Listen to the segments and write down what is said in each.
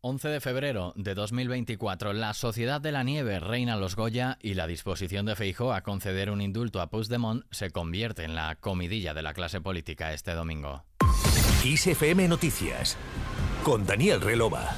11 de febrero de 2024, la Sociedad de la Nieve reina los Goya y la disposición de Feijó a conceder un indulto a Puigdemont se convierte en la comidilla de la clase política este domingo. ISFM Noticias con Daniel Relova.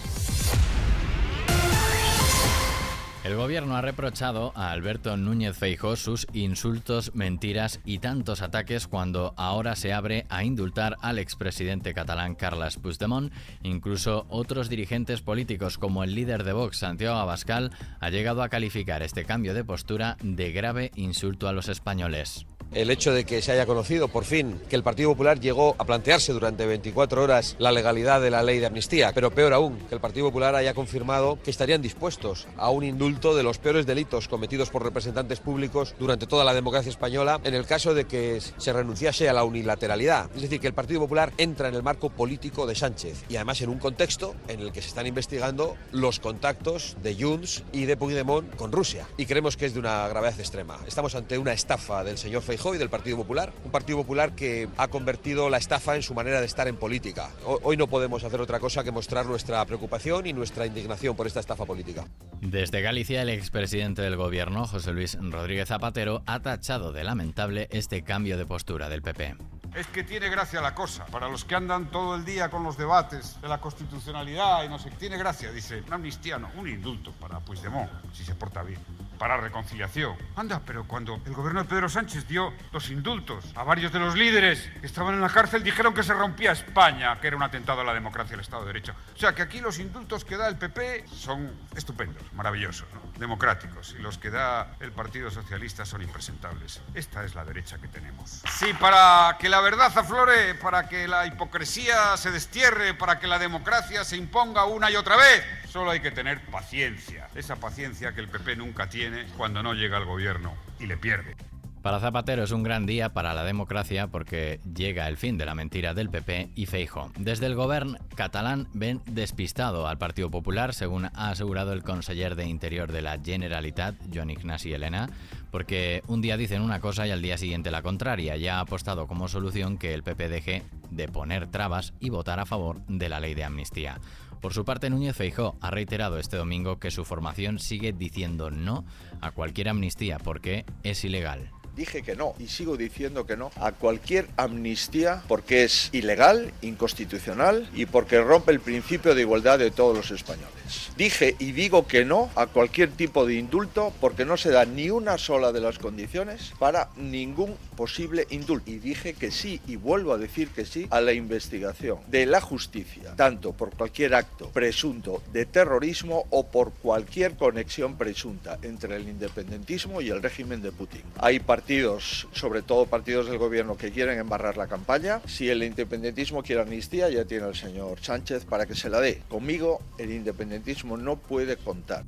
El gobierno ha reprochado a Alberto Núñez Feijó sus insultos, mentiras y tantos ataques cuando ahora se abre a indultar al expresidente catalán Carles Puigdemont. Incluso otros dirigentes políticos como el líder de Vox, Santiago Abascal, ha llegado a calificar este cambio de postura de grave insulto a los españoles el hecho de que se haya conocido por fin que el Partido Popular llegó a plantearse durante 24 horas la legalidad de la ley de amnistía, pero peor aún, que el Partido Popular haya confirmado que estarían dispuestos a un indulto de los peores delitos cometidos por representantes públicos durante toda la democracia española en el caso de que se renunciase a la unilateralidad. Es decir, que el Partido Popular entra en el marco político de Sánchez y además en un contexto en el que se están investigando los contactos de Junts y de Puigdemont con Rusia. Y creemos que es de una gravedad extrema. Estamos ante una estafa del señor Feijóo y del Partido Popular. Un Partido Popular que ha convertido la estafa en su manera de estar en política. Hoy no podemos hacer otra cosa que mostrar nuestra preocupación y nuestra indignación por esta estafa política. Desde Galicia, el expresidente del gobierno, José Luis Rodríguez Zapatero, ha tachado de lamentable este cambio de postura del PP. Es que tiene gracia la cosa. Para los que andan todo el día con los debates de la constitucionalidad y no sé, tiene gracia. Dice, un amnistía no, un indulto para Puigdemont, si se porta bien para reconciliación. Anda, pero cuando el gobierno de Pedro Sánchez dio los indultos a varios de los líderes que estaban en la cárcel, dijeron que se rompía España, que era un atentado a la democracia y al Estado de Derecho. O sea, que aquí los indultos que da el PP son estupendos, maravillosos, democráticos, y los que da el Partido Socialista son impresentables. Esta es la derecha que tenemos. Sí, para que la verdad aflore, para que la hipocresía se destierre, para que la democracia se imponga una y otra vez, solo hay que tener paciencia. Esa paciencia que el PP nunca tiene cuando no llega al gobierno y le pierde. Para Zapatero es un gran día para la democracia porque llega el fin de la mentira del PP y Feijo. Desde el gobierno catalán ven despistado al Partido Popular, según ha asegurado el conseller de Interior de la Generalitat, Joan Ignasi Elena, porque un día dicen una cosa y al día siguiente la contraria. Ya ha apostado como solución que el PP deje de poner trabas y votar a favor de la ley de amnistía. Por su parte, Núñez Feijó ha reiterado este domingo que su formación sigue diciendo no a cualquier amnistía porque es ilegal dije que no y sigo diciendo que no a cualquier amnistía porque es ilegal, inconstitucional y porque rompe el principio de igualdad de todos los españoles. Dije y digo que no a cualquier tipo de indulto porque no se da ni una sola de las condiciones para ningún posible indulto. Y dije que sí y vuelvo a decir que sí a la investigación de la justicia, tanto por cualquier acto presunto de terrorismo o por cualquier conexión presunta entre el independentismo y el régimen de Putin. Hay partidos, sobre todo partidos del gobierno, que quieren embarrar la campaña. Si el independentismo quiere amnistía, ya tiene el señor Sánchez para que se la dé. Conmigo, el independentismo no puede contar.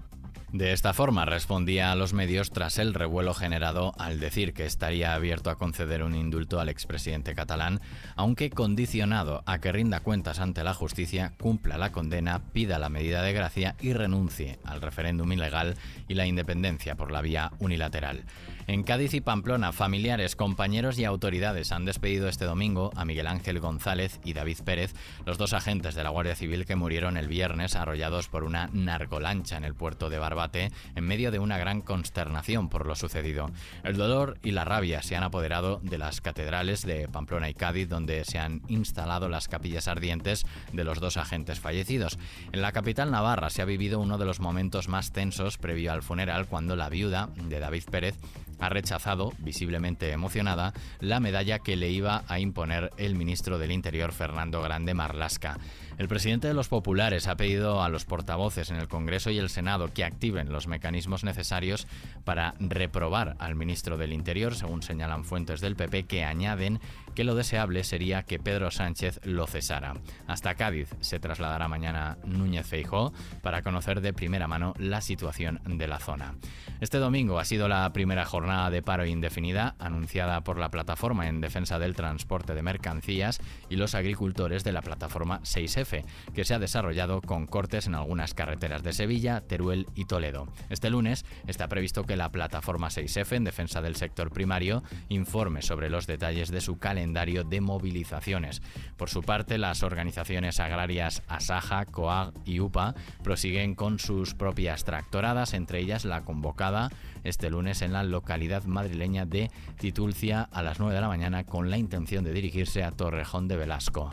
De esta forma respondía a los medios tras el revuelo generado al decir que estaría abierto a conceder un indulto al expresidente catalán, aunque condicionado a que rinda cuentas ante la justicia, cumpla la condena, pida la medida de gracia y renuncie al referéndum ilegal y la independencia por la vía unilateral. En Cádiz y Pamplona, familiares, compañeros y autoridades han despedido este domingo a Miguel Ángel González y David Pérez, los dos agentes de la Guardia Civil que murieron el viernes arrollados por una narcolancha en el puerto de Barbate en medio de una gran consternación por lo sucedido. El dolor y la rabia se han apoderado de las catedrales de Pamplona y Cádiz donde se han instalado las capillas ardientes de los dos agentes fallecidos. En la capital navarra se ha vivido uno de los momentos más tensos previo al funeral cuando la viuda de David Pérez ha rechazado, visiblemente emocionada, la medalla que le iba a imponer el ministro del Interior Fernando Grande Marlasca. El presidente de los populares ha pedido a los portavoces en el Congreso y el Senado que activen los mecanismos necesarios para reprobar al ministro del Interior, según señalan fuentes del PP, que añaden que lo deseable sería que Pedro Sánchez lo cesara. Hasta Cádiz se trasladará mañana Núñez Feijó para conocer de primera mano la situación de la zona. Este domingo ha sido la primera jornada de paro indefinida anunciada por la plataforma en defensa del transporte de mercancías y los agricultores de la plataforma 6F AFE, que se ha desarrollado con cortes en algunas carreteras de Sevilla, Teruel y Toledo. Este lunes está previsto que la plataforma 6F, en defensa del sector primario, informe sobre los detalles de su calendario de movilizaciones. Por su parte, las organizaciones agrarias Asaja, COAG y UPA prosiguen con sus propias tractoradas, entre ellas la convocada este lunes en la localidad madrileña de Titulcia a las 9 de la mañana con la intención de dirigirse a Torrejón de Velasco.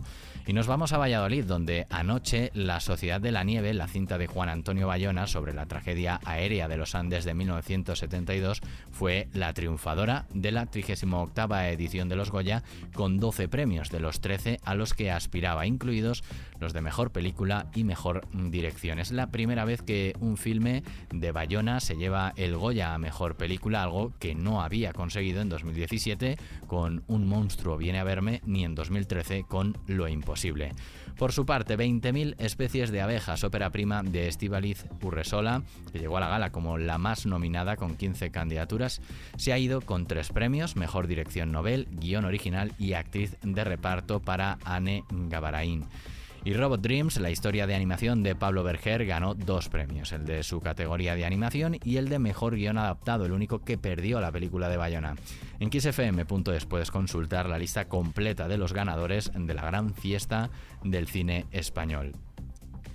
Y nos vamos a Valladolid, donde anoche la Sociedad de la Nieve, la cinta de Juan Antonio Bayona sobre la tragedia aérea de los Andes de 1972, fue la triunfadora de la 38 edición de los Goya, con 12 premios de los 13 a los que aspiraba, incluidos los de mejor película y mejor dirección. Es la primera vez que un filme de Bayona se lleva el Goya a mejor película, algo que no había conseguido en 2017 con Un monstruo viene a verme, ni en 2013 con Lo imposible. Por su parte, 20.000 especies de abejas, ópera prima de Estivaliz Urresola, que llegó a la gala como la más nominada con 15 candidaturas, se ha ido con tres premios, Mejor Dirección Nobel, Guión Original y Actriz de Reparto para Anne Gavarain. Y Robot Dreams, la historia de animación de Pablo Berger, ganó dos premios, el de su categoría de animación y el de mejor guion adaptado, el único que perdió la película de Bayona. En xfm.es puedes consultar la lista completa de los ganadores de la gran fiesta del cine español.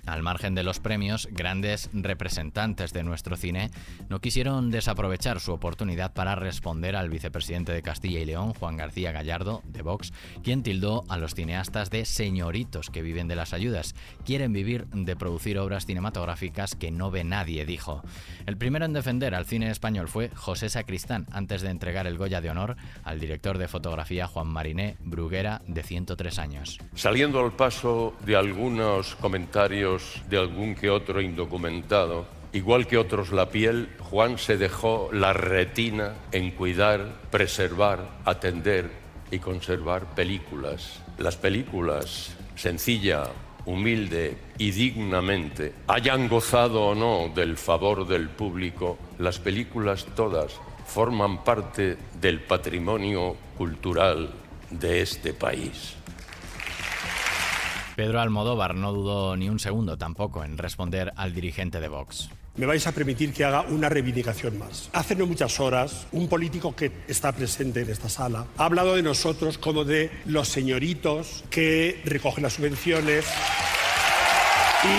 Al margen de los premios, grandes representantes de nuestro cine no quisieron desaprovechar su oportunidad para responder al vicepresidente de Castilla y León, Juan García Gallardo, de Vox, quien tildó a los cineastas de señoritos que viven de las ayudas. Quieren vivir de producir obras cinematográficas que no ve nadie, dijo. El primero en defender al cine español fue José Sacristán, antes de entregar el Goya de Honor al director de fotografía Juan Mariné Bruguera, de 103 años. Saliendo al paso de algunos comentarios de algún que otro indocumentado, igual que otros la piel, Juan se dejó la retina en cuidar, preservar, atender y conservar películas. Las películas, sencilla, humilde y dignamente, hayan gozado o no del favor del público, las películas todas forman parte del patrimonio cultural de este país. Pedro Almodóvar no dudó ni un segundo tampoco en responder al dirigente de Vox. Me vais a permitir que haga una reivindicación más. Hace no muchas horas, un político que está presente en esta sala ha hablado de nosotros como de los señoritos que recogen las subvenciones y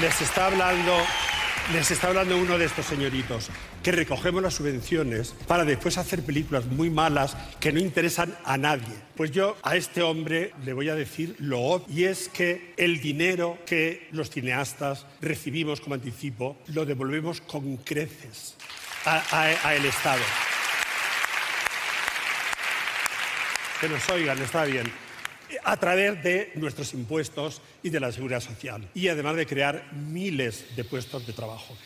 les está hablando les está hablando uno de estos señoritos, que recogemos las subvenciones para después hacer películas muy malas que no interesan a nadie. Pues yo a este hombre le voy a decir lo obvio, y es que el dinero que los cineastas recibimos como anticipo lo devolvemos con creces al Estado. Que nos oigan, está bien a través de nuestros impuestos y de la seguridad social. Y además de crear miles de puestos de trabajo.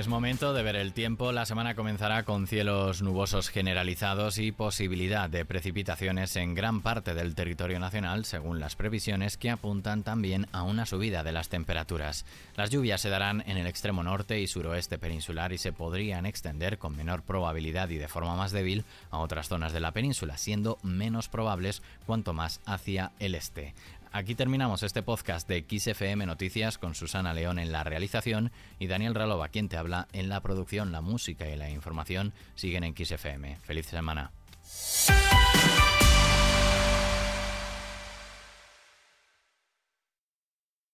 Es momento de ver el tiempo. La semana comenzará con cielos nubosos generalizados y posibilidad de precipitaciones en gran parte del territorio nacional, según las previsiones que apuntan también a una subida de las temperaturas. Las lluvias se darán en el extremo norte y suroeste peninsular y se podrían extender con menor probabilidad y de forma más débil a otras zonas de la península, siendo menos probables cuanto más hacia el este. Aquí terminamos este podcast de XFM Noticias con Susana León en la realización y Daniel Ralova, quien te habla en la producción, la música y la información siguen en XFM. Feliz semana.